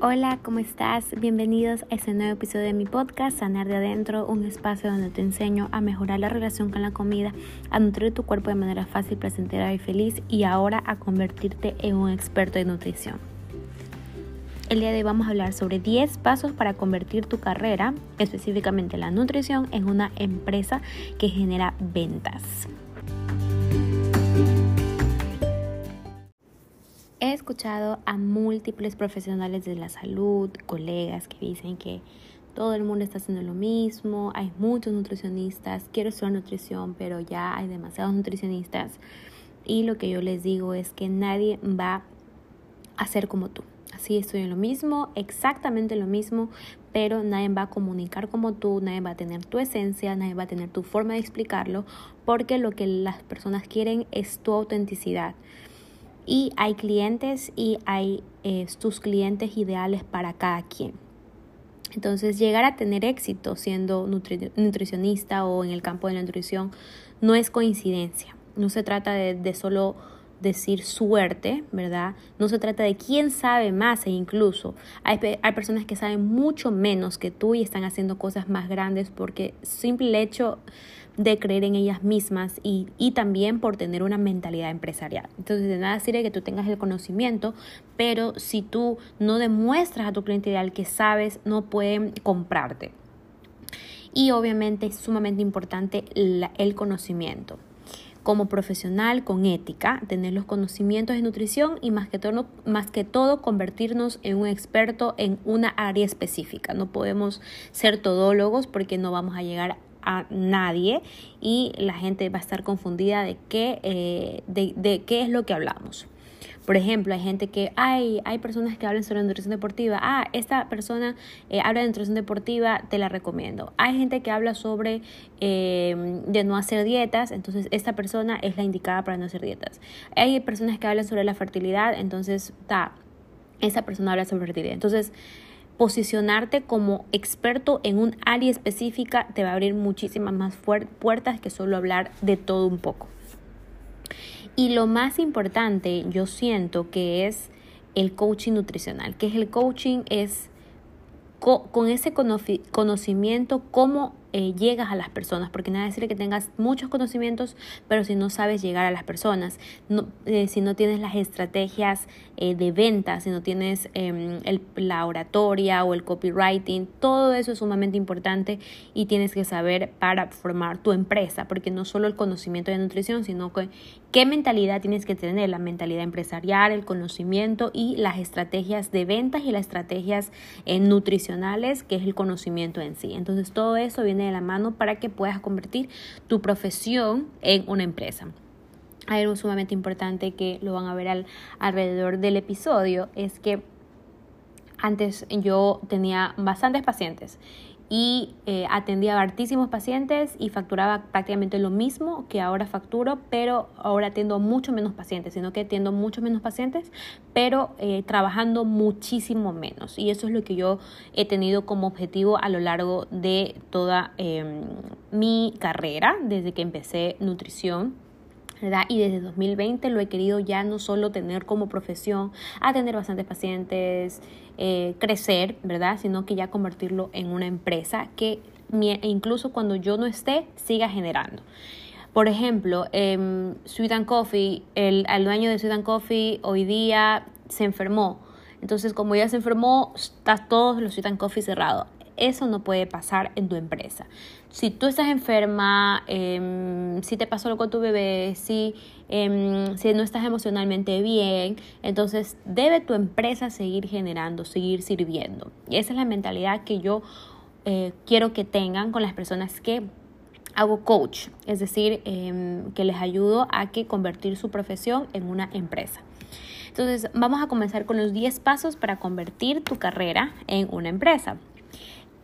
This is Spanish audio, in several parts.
Hola, ¿cómo estás? Bienvenidos a este nuevo episodio de mi podcast, Sanar de Adentro, un espacio donde te enseño a mejorar la relación con la comida, a nutrir tu cuerpo de manera fácil, placentera y feliz y ahora a convertirte en un experto de nutrición. El día de hoy vamos a hablar sobre 10 pasos para convertir tu carrera, específicamente la nutrición, en una empresa que genera ventas. Escuchado a múltiples profesionales de la salud, colegas que dicen que todo el mundo está haciendo lo mismo, hay muchos nutricionistas, quiero estudiar nutrición, pero ya hay demasiados nutricionistas. Y lo que yo les digo es que nadie va a ser como tú. Así estoy en lo mismo, exactamente lo mismo, pero nadie va a comunicar como tú, nadie va a tener tu esencia, nadie va a tener tu forma de explicarlo, porque lo que las personas quieren es tu autenticidad y hay clientes y hay eh, tus clientes ideales para cada quien. Entonces, llegar a tener éxito siendo nutricionista o en el campo de la nutrición no es coincidencia. No se trata de, de solo decir suerte, ¿verdad? No se trata de quién sabe más e incluso hay, personas que saben mucho menos que tú y están haciendo cosas más grandes porque simple hecho de creer en ellas mismas y, y, también por tener una mentalidad empresarial. Entonces, de nada sirve que tú tengas el conocimiento, pero si tú no demuestras a tu cliente ideal que sabes, no pueden comprarte. Y obviamente es sumamente importante el conocimiento. Como profesional con ética, tener los conocimientos de nutrición y más que, todo, más que todo convertirnos en un experto en una área específica. No podemos ser todólogos porque no vamos a llegar a nadie y la gente va a estar confundida de qué, eh, de, qué es lo que hablamos. Por ejemplo, hay gente que hay, hay personas que hablan sobre nutrición deportiva. Ah, esta persona eh, habla de nutrición deportiva, te la recomiendo. Hay gente que habla sobre eh, de no hacer dietas, entonces esta persona es la indicada para no hacer dietas. Hay personas que hablan sobre la fertilidad, entonces ta, esa persona habla sobre fertilidad. Entonces, posicionarte como experto en un área específica te va a abrir muchísimas más puertas que solo hablar de todo un poco. Y lo más importante, yo siento que es el coaching nutricional, que es el coaching es con ese conocimiento cómo eh, llegas a las personas, porque nada decir que tengas muchos conocimientos, pero si no sabes llegar a las personas, eh, si no tienes las estrategias eh, de venta, si no tienes em, el, la oratoria o el copywriting, todo eso es sumamente importante y tienes que saber para formar tu empresa, porque no solo el conocimiento de nutrición, sino que qué mentalidad tienes que tener, la mentalidad empresarial, el conocimiento y las estrategias de ventas y las estrategias nutricionales, que es el conocimiento en sí. Entonces todo eso viene de la mano para que puedas convertir tu profesión en una empresa. Hay algo sumamente importante que lo van a ver al, alrededor del episodio, es que antes yo tenía bastantes pacientes y eh, atendía a hartísimos pacientes y facturaba prácticamente lo mismo que ahora facturo, pero ahora atiendo mucho menos pacientes, sino que atiendo mucho menos pacientes, pero eh, trabajando muchísimo menos. Y eso es lo que yo he tenido como objetivo a lo largo de toda em, mi carrera, desde que empecé nutrición y desde 2020 lo he querido ya no solo tener como profesión, atender bastantes pacientes, eh, crecer, ¿verdad? Sino que ya convertirlo en una empresa que incluso cuando yo no esté siga generando. Por ejemplo, eh, Sweet Coffee, el, el dueño de Sweet Coffee hoy día se enfermó. Entonces, como ya se enfermó, está todos los Sweet Coffee cerrados. Eso no puede pasar en tu empresa. Si tú estás enferma, em, si te pasó algo con tu bebé, si, em, si no estás emocionalmente bien, entonces debe tu empresa seguir generando, seguir sirviendo. Y esa es la mentalidad que yo eh, quiero que tengan con las personas que hago coach, es decir, em, que les ayudo a que convertir su profesión en una empresa. Entonces, vamos a comenzar con los 10 pasos para convertir tu carrera en una empresa.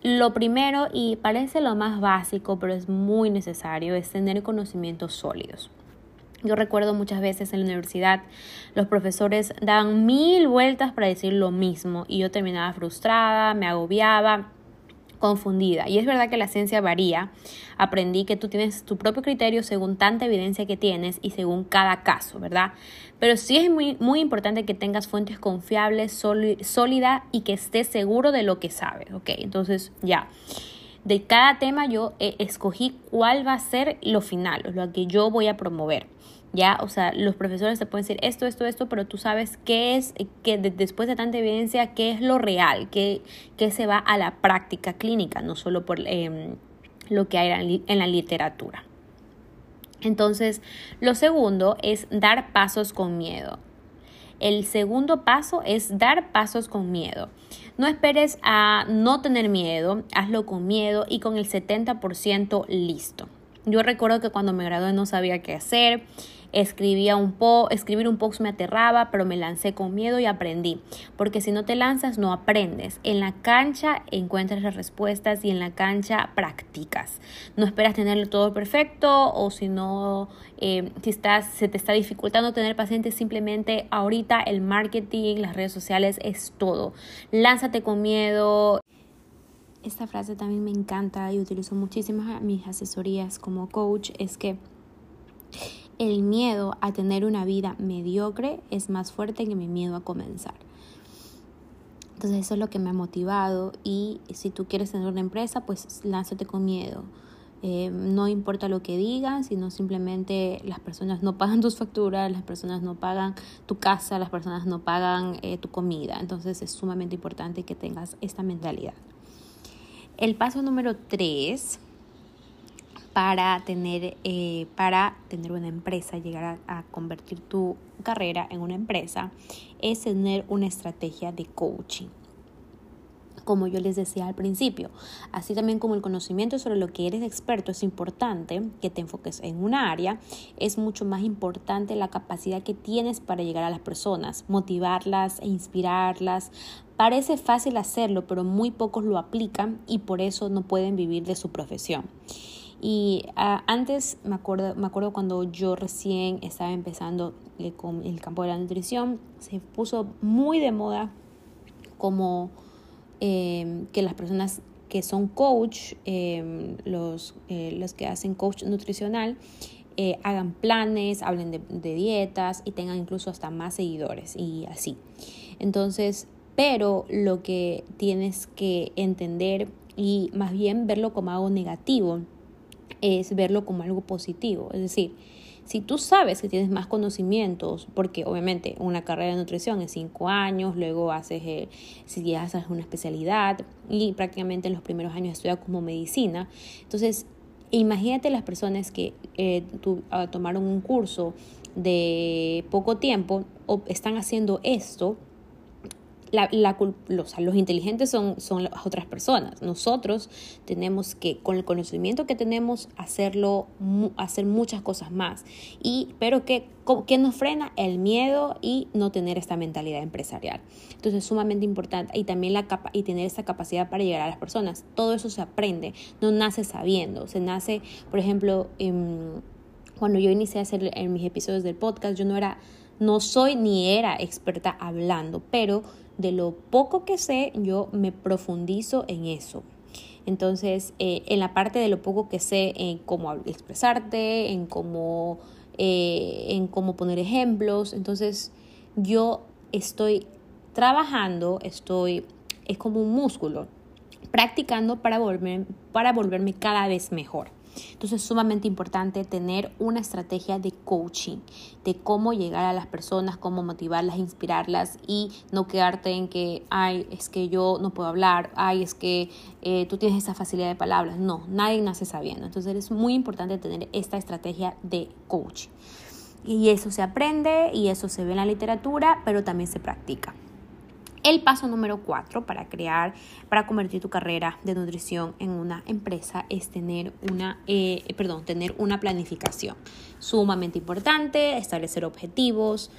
Lo primero, y parece lo más básico, pero es muy necesario, es tener conocimientos sólidos. Yo recuerdo muchas veces en la universidad los profesores daban mil vueltas para decir lo mismo y yo terminaba frustrada, me agobiaba confundida. Y es verdad que la ciencia varía. Aprendí que tú tienes tu propio criterio según tanta evidencia que tienes y según cada caso, ¿verdad? Pero sí es muy, muy importante que tengas fuentes confiables, sólidas y que estés seguro de lo que sabes, ¿ok? Entonces, ya. De cada tema yo eh, escogí cuál va a ser lo final, lo que yo voy a promover. ¿Ya? O sea, los profesores te pueden decir esto, esto, esto, pero tú sabes qué es, que después de tanta evidencia, qué es lo real, qué, qué se va a la práctica clínica, no solo por em, lo que hay en la literatura. Entonces, lo segundo es dar pasos con miedo. El segundo paso es dar pasos con miedo. No esperes a no tener miedo, hazlo con miedo y con el 70% listo. Yo recuerdo que cuando me gradué no sabía qué hacer Escribía un po escribir un post me aterraba, pero me lancé con miedo y aprendí. Porque si no te lanzas, no aprendes. En la cancha encuentras las respuestas y en la cancha practicas. No esperas tenerlo todo perfecto o si no, eh, si estás, se te está dificultando tener pacientes, simplemente ahorita el marketing, las redes sociales es todo. Lánzate con miedo. Esta frase también me encanta y utilizo muchísimas mis asesorías como coach. Es que el miedo a tener una vida mediocre es más fuerte que mi miedo a comenzar. Entonces eso es lo que me ha motivado y si tú quieres tener una empresa, pues lánzate con miedo. Eh, no importa lo que digan, sino simplemente las personas no pagan tus facturas, las personas no pagan tu casa, las personas no pagan eh, tu comida. Entonces es sumamente importante que tengas esta mentalidad. El paso número tres para tener, eh, para tener una empresa, llegar a, convertir tu carrera en una empresa, es tener una estrategia de coaching como yo les decía al principio. Así también como el conocimiento sobre lo que eres experto es importante, que te enfoques en una área, es mucho más importante la capacidad que tienes para llegar a las personas, motivarlas e inspirarlas. Parece fácil hacerlo, pero muy pocos lo aplican y por eso no pueden vivir de su profesión. Y ah, antes me acuerdo, me acuerdo cuando yo recién estaba empezando eh, con el campo de la nutrición, se puso muy de moda como em, que las personas que son coach, em, los, eh, los que hacen coach nutricional, eh, hagan planes, hablen de, dietas y tengan incluso hasta más seguidores y así. Entonces, pero lo que tienes que entender y más bien verlo como algo negativo es verlo como algo positivo. Es decir, si tú sabes que tienes más conocimientos, porque obviamente una carrera de nutrición es cinco años, luego haces, eh, si haces una especialidad y prácticamente en los primeros años estudias como medicina, entonces imagínate las personas que eh, ah, tomaron un curso de poco tiempo o están haciendo esto la, los, los, inteligentes son, son las otras personas. Nosotros tenemos que, con el conocimiento que tenemos, hacerlo, hacer muchas cosas más. Y, pero que, ¿qué nos frena? El miedo y no tener esta mentalidad empresarial. Entonces es sumamente importante. Y también la capa y tener esa capacidad para llegar a las personas. Todo eso se aprende, no nace sabiendo. Se nace, por ejemplo, cuando yo inicié a hacer en mis episodios del podcast, yo no era no soy ni era experta hablando, pero de lo poco que sé, yo me profundizo en eso. Entonces, eh, en la parte de lo poco que sé en cómo expresarte, en cómo, eh, en cómo poner ejemplos, entonces yo estoy trabajando, estoy, es como un músculo, practicando para, para volverme cada vez mejor. Entonces es sumamente importante tener una estrategia de coaching, de cómo llegar a las personas, cómo motivarlas, inspirarlas y no quedarte en que, ay, es que yo no puedo hablar, ay, es que eh, tú tienes esa facilidad de palabras. No, nadie nace sabiendo. Entonces es muy importante tener esta estrategia de coaching. Y eso se aprende y eso se ve en la literatura, pero también se practica. El paso número cuatro para crear, para convertir tu carrera de nutrición en una empresa es tener una, eh, perdón, tener una planificación sumamente importante, establecer objetivos.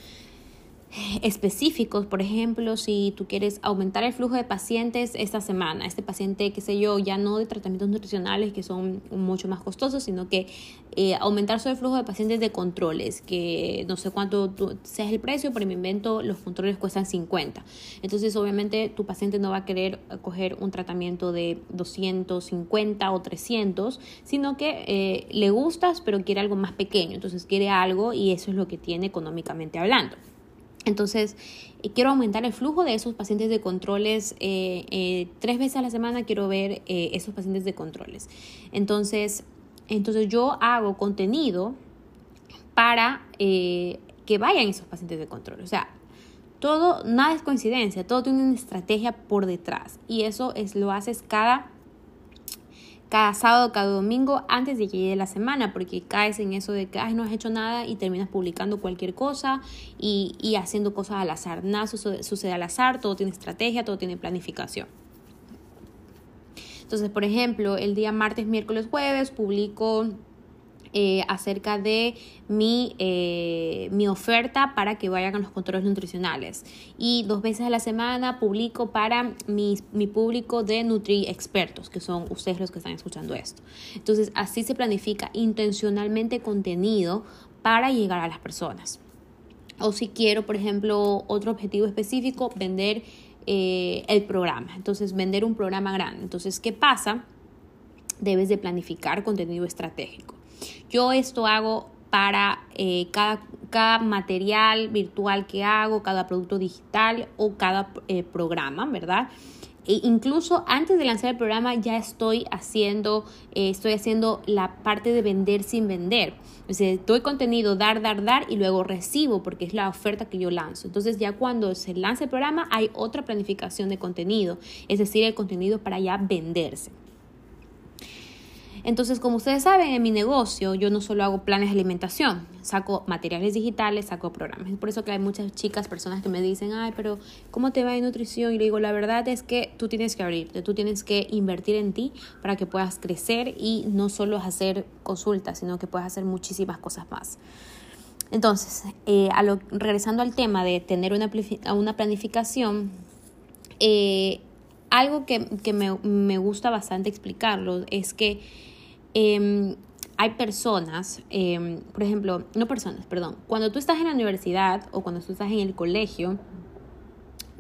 Específicos, por ejemplo, si tú quieres aumentar el flujo de pacientes esta semana, este paciente, qué sé yo, ya no de tratamientos nutricionales que son mucho más costosos, sino que eh, aumentar solo el flujo de pacientes de controles, que no sé cuánto sea el precio, pero me invento, los controles cuestan 50. Entonces, obviamente, tu paciente no va a querer coger un tratamiento de 250 o 300, sino que eh, le gustas, pero quiere algo más pequeño. Entonces, quiere algo y eso es lo que tiene económicamente hablando. Entonces, eh, quiero aumentar el flujo de esos pacientes de controles. Eh, eh, tres veces a la semana quiero ver esos pacientes de controles. Entonces, entonces yo hago contenido para que vayan esos pacientes de control. O sea, todo, nada es coincidencia, todo tiene una estrategia por detrás. Y eso es, lo haces cada cada sábado, cada domingo, antes de que llegue la semana, porque caes en eso de que Ay, no has hecho nada y terminas publicando cualquier cosa y, y haciendo cosas al azar. Nada sucede, sucede al azar, todo tiene estrategia, todo tiene planificación. Entonces, por ejemplo, el día martes, miércoles, jueves publico eh, acerca de mi, eh, mi oferta para que vayan a los controles nutricionales. Y dos veces a la semana publico para mi, mi público de Nutri expertos, que son ustedes los que están escuchando esto. Entonces, así se planifica intencionalmente contenido para llegar a las personas. O si quiero, por ejemplo, otro objetivo específico, vender eh, el programa. Entonces, vender un programa grande. Entonces, ¿qué pasa? Debes de planificar contenido estratégico. Yo esto hago para eh, cada, cada, material virtual que hago, cada producto digital o cada eh, programa, ¿verdad? E incluso antes de lanzar el programa ya estoy haciendo, eh, estoy haciendo la parte de vender sin vender. Sea, doy contenido, dar, dar, dar y luego recibo porque es la oferta que yo lanzo. Entonces ya cuando se lanza el programa hay otra planificación de contenido, es decir, el contenido para ya venderse. Entonces, como ustedes saben, en mi negocio yo no solo hago planes de alimentación, saco materiales digitales, saco programas. Es por eso que hay muchas chicas, personas que me dicen, ay, pero ¿cómo te va en nutrición? Y le digo, la verdad es que tú tienes que abrirte, tú tienes que invertir en ti para que puedas crecer y no solo hacer consultas, sino que puedas hacer muchísimas cosas más. Entonces, eh, regresando al tema de tener una, una planificación, eh, algo que, me, me, gusta bastante explicarlo es que Em, hay personas, em, por ejemplo, no personas, perdón, cuando tú estás en la universidad o cuando tú estás en el colegio,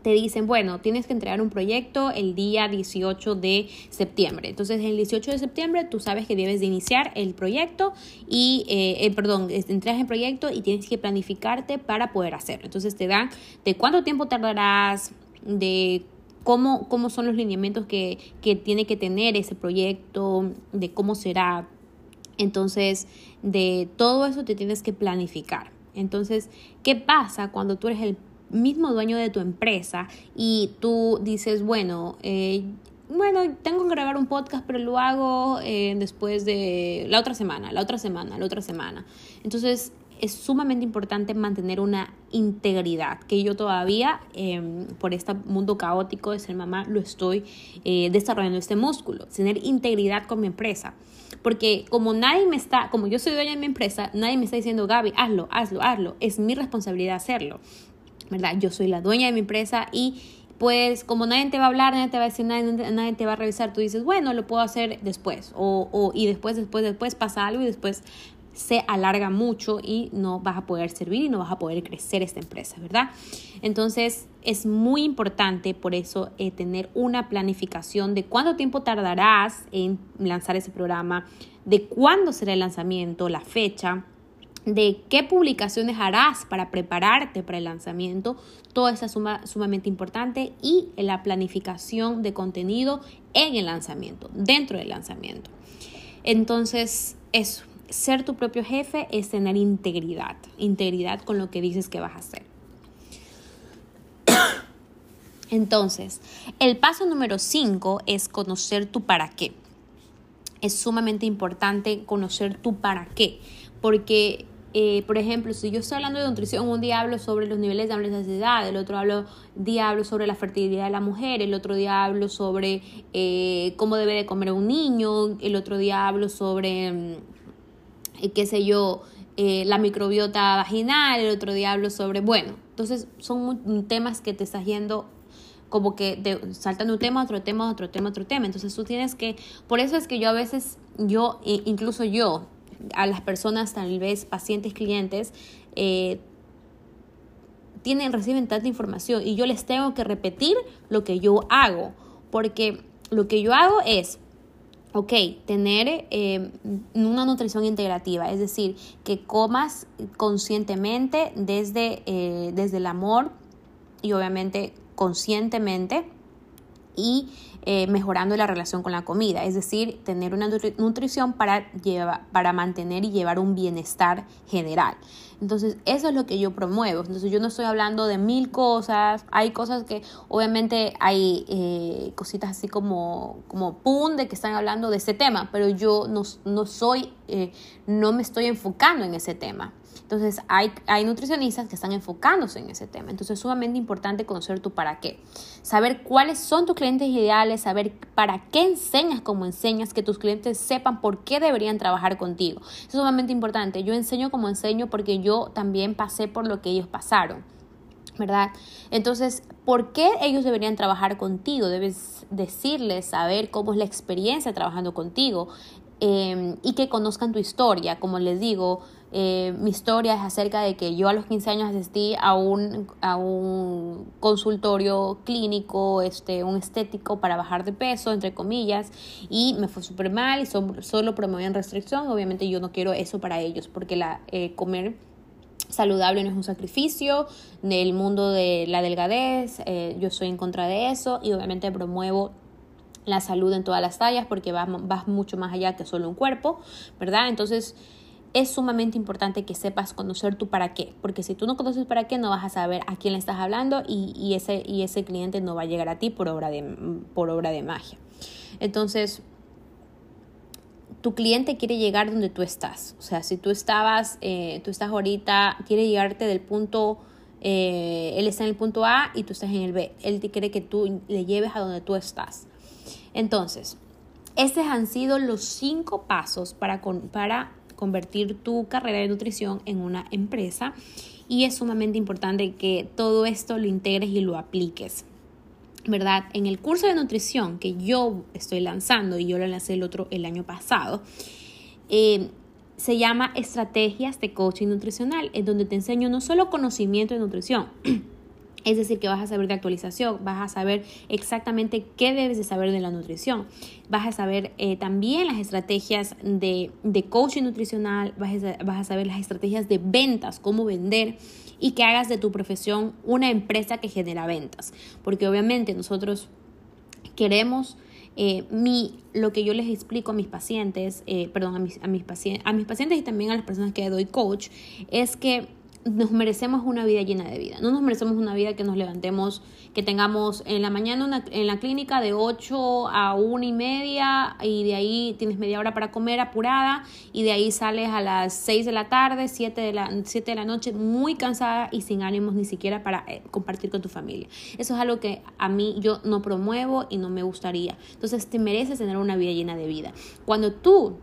te dicen, bueno, tienes que entregar un proyecto el día 18 de septiembre. Entonces, el 18 de septiembre tú sabes que debes de iniciar el proyecto y, eh, eh, perdón, entregas el proyecto y tienes que planificarte para poder hacerlo. Entonces, te dan de cuánto tiempo tardarás, de cómo, cómo son los lineamientos que, que tiene que tener ese proyecto, de cómo será. Entonces, de todo eso te tienes que planificar. Entonces, ¿qué pasa cuando tú eres el mismo dueño de tu empresa y tú dices, bueno, eh, bueno, tengo que grabar un podcast, pero lo hago eh, después de la otra semana, la otra semana, la otra semana. Entonces, es sumamente importante mantener una integridad, que yo todavía, em, por este mundo caótico de ser mamá, lo estoy eh, desarrollando este músculo, tener integridad con mi empresa. Porque como nadie me está, como yo soy dueña de mi empresa, nadie me está diciendo, Gaby, hazlo, hazlo, hazlo. Es mi responsabilidad hacerlo. ¿Verdad? Yo soy la dueña de mi empresa y pues como nadie te va a hablar, nadie te va a decir, nadie, nadie te va a revisar, tú dices, bueno, lo puedo hacer después. O, o, y después, después, después pasa algo y después se alarga mucho y no vas a poder servir y no vas a poder crecer esta empresa, ¿verdad? Entonces es muy importante por eso eh, tener una planificación de cuánto tiempo tardarás en lanzar ese programa, de cuándo será el lanzamiento, la fecha, de qué publicaciones harás para prepararte para el lanzamiento. Todo eso es sumamente importante y la planificación de contenido en el lanzamiento, dentro del lanzamiento. Entonces, eso, ser tu propio jefe es tener integridad, integridad con lo que dices que vas a hacer. Entonces, el paso número 5 es conocer tu para qué. Es sumamente importante conocer tu para qué, porque, eh, por ejemplo, si yo estoy hablando de nutrición, un día hablo sobre los niveles de ansiedad, el otro hablo, día hablo sobre la fertilidad de la mujer, el otro día hablo sobre eh, cómo debe de comer un niño, el otro día hablo sobre mm, qué sé yo, eh, la microbiota vaginal, el otro día hablo sobre, bueno, entonces son temas que te estás yendo como que de, saltando un tema, otro tema, otro tema, otro tema. Entonces tú tienes que, por eso es que yo a veces, yo, incluso yo, a las personas, tal vez pacientes, clientes, eh, tienen, reciben tanta información y yo les tengo que repetir lo que yo hago, porque lo que yo hago es, ok, tener eh, una nutrición integrativa, es decir, que comas conscientemente desde, eh, desde el amor y obviamente conscientemente y eh, mejorando la relación con la comida, es decir, tener una nutrición para, llevar, para mantener y llevar un bienestar general. Entonces, eso es lo que yo promuevo. Entonces, yo no estoy hablando de mil cosas. Hay cosas que, obviamente, hay eh, cositas así como, como pum, de que están hablando de ese tema, pero yo no, no soy, eh, no me estoy enfocando en ese tema. Entonces, hay, hay nutricionistas que están enfocándose en ese tema. Entonces, es sumamente importante conocer tu para qué. Saber cuáles son tus clientes ideales, saber para qué enseñas como enseñas, que tus clientes sepan por qué deberían trabajar contigo. es sumamente importante. Yo enseño como enseño porque yo también pasé por lo que ellos pasaron. ¿verdad? Entonces, ¿por qué ellos deberían trabajar contigo? Debes decirles, saber cómo es la experiencia trabajando contigo eh, y que conozcan tu historia. Como les digo, eh, mi historia es acerca de que yo a los 15 años asistí a un, a un consultorio clínico, este, un estético para bajar de peso, entre comillas, y me fue súper mal y solo promovían restricción. Obviamente yo no quiero eso para ellos porque la, eh, comer saludable no es un sacrificio del mundo de la delgadez, eh, yo soy en contra de eso y obviamente promuevo la salud en todas las tallas porque vas, vas mucho más allá que solo un cuerpo, ¿verdad? Entonces es sumamente importante que sepas conocer tu para qué, porque si tú no conoces para qué no vas a saber a quién le estás hablando y, ese, y ese cliente no va a llegar a ti por obra de, por obra de magia. Entonces, tu cliente quiere llegar donde tú estás. O sea, si tú estabas, eh, tú estás ahorita, quiere llegarte del punto, eh, él está en el punto A y tú estás en el B. Él te quiere que tú le lleves a donde tú estás. Entonces, estos han sido los cinco pasos para, para convertir tu carrera de nutrición en una empresa y es sumamente importante que todo esto lo integres y lo apliques. ¿Verdad? En el curso de nutrición que yo estoy lanzando y yo lo lancé el otro el año pasado, eh, se llama Estrategias de Coaching Nutricional, en donde te enseño no solo conocimiento de nutrición, Es decir, que vas a saber de actualización, vas a saber exactamente qué debes de saber de la nutrición, vas a saber eh, también las estrategias de, coaching nutricional, vas a, vas a saber las estrategias de ventas, cómo vender y que hagas de tu profesión una empresa que genera ventas. Porque obviamente nosotros queremos... Eh, mi, lo que yo les explico a mis pacientes, eh, perdón, a mis, a, mis pacientes, a mis pacientes y también a las personas que doy coach, es que nos merecemos una vida llena de vida. No nos merecemos una vida que nos levantemos, que tengamos en la mañana una, en la clínica de 8 a 1 y media y de ahí tienes media hora para comer apurada y de ahí sales a las 6 de la tarde, 7 de la, 7 de la noche muy cansada y sin ánimos ni siquiera para eh, compartir con tu familia. Eso es algo que a mí yo no promuevo y no me gustaría. Entonces te mereces tener una vida llena de vida. Cuando tú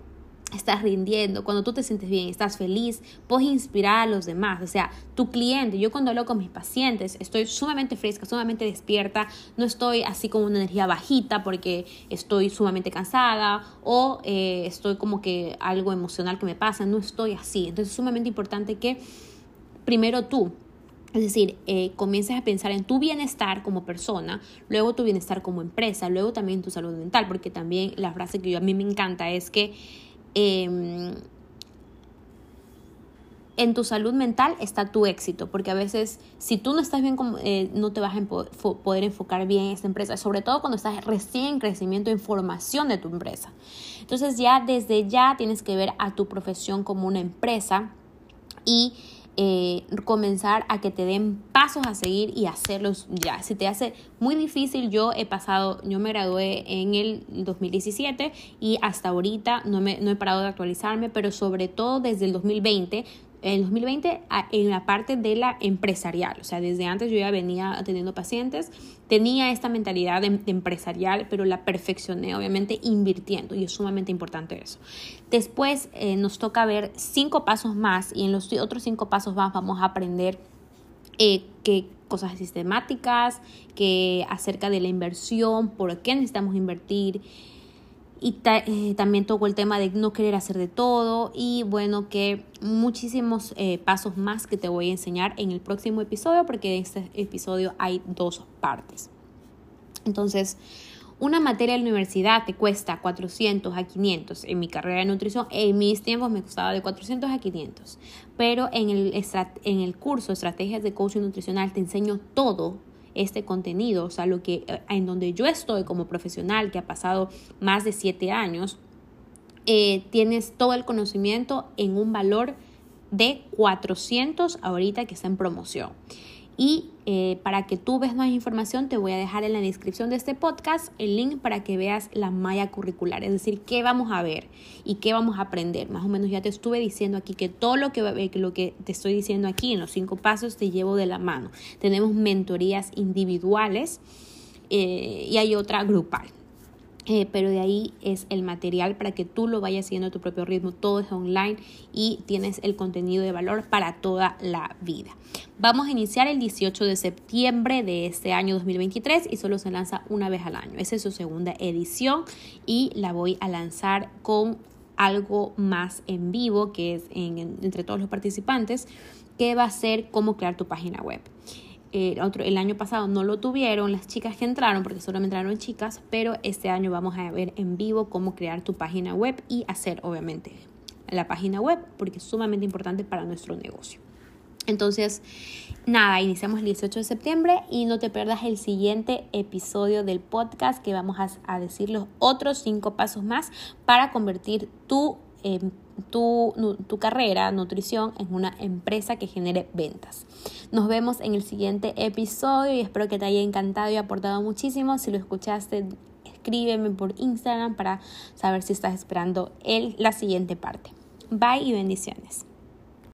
estás rindiendo, cuando tú te sientes bien, estás feliz, puedes inspirar a los demás. O sea, tu cliente, yo cuando hablo con mis pacientes, estoy sumamente fresca, sumamente despierta, no estoy así con una energía bajita porque estoy sumamente cansada o eh, estoy como que algo emocional que me pasa, no estoy así. Entonces es sumamente importante que primero tú es decir, eh, comiences a pensar en tu bienestar como persona, luego tu bienestar como empresa, luego también tu salud mental, porque también la frase que yo, a mí me encanta es que Em, en tu salud mental está tu éxito, porque a veces si tú no estás bien, eh, no te vas a poder enfocar bien en esta empresa, sobre todo cuando estás recién en crecimiento de información de tu empresa. Entonces ya desde ya tienes que ver a tu profesión como una empresa y eh, comenzar a que te den pasos a seguir y hacerlos ya. Si te hace muy difícil, yo he pasado, yo me gradué en el 2017 y hasta ahorita no, me, no he parado de actualizarme, pero sobre todo desde el 2020 en 2020 en la parte de la empresarial. O sea, desde antes yo ya venía atendiendo pacientes, tenía esta mentalidad de, empresarial, pero la perfeccioné obviamente invirtiendo y es sumamente importante eso. Después eh, nos toca ver cinco pasos más y en los otros cinco pasos más vamos a aprender eh, qué cosas sistemáticas, que acerca de la inversión, por qué necesitamos invertir, y eh, también tocó el tema de no querer hacer de todo y bueno que muchísimos eh, pasos más que te voy a enseñar en el próximo episodio porque en este episodio hay dos partes. Entonces, una materia de la universidad te cuesta 400 a 500. En mi carrera de nutrición, en mis tiempos me costaba de 400 a 500. Pero en el, en el curso Estrategias de Coaching Nutricional te enseño todo este contenido, o sea, lo que eh, en donde yo estoy como profesional que ha pasado más de siete años, eh, tienes todo el conocimiento en un valor de 400 ahorita que está en promoción. Y eh, para que tú veas más información, te voy a dejar en la descripción de este podcast el link para que veas la malla curricular, es decir, qué vamos a ver y qué vamos a aprender. Más o menos ya te estuve diciendo aquí que todo lo que, lo que te estoy diciendo aquí en los cinco pasos te llevo de la mano. Tenemos mentorías individuales eh, y hay otra grupal. Eh, pero de ahí es el material para que tú lo vayas siguiendo a tu propio ritmo. Todo es online y tienes el contenido de valor para toda la vida. Vamos a iniciar el 18 de septiembre de este año 2023 y solo se lanza una vez al año. Esa es su segunda edición y la voy a lanzar con algo más en vivo que es entre todos los participantes que va a ser cómo crear tu página web el, otro, el año pasado no lo tuvieron las chicas que entraron, porque solamente entraron chicas, pero este año vamos a ver en vivo cómo crear tu página web y hacer, obviamente, la página web, porque es sumamente importante para nuestro negocio. Entonces, nada, iniciamos el 18 de septiembre y no te pierdas el siguiente episodio del podcast que vamos a, a decir los otros cinco pasos más para convertir tu tu, tu carrera, nutrición, en una empresa que genere ventas. Nos vemos en el siguiente episodio y espero que te haya encantado y aportado muchísimo. Si lo escuchaste, escríbeme por Instagram para saber si estás esperando el, la siguiente parte. Bye y bendiciones.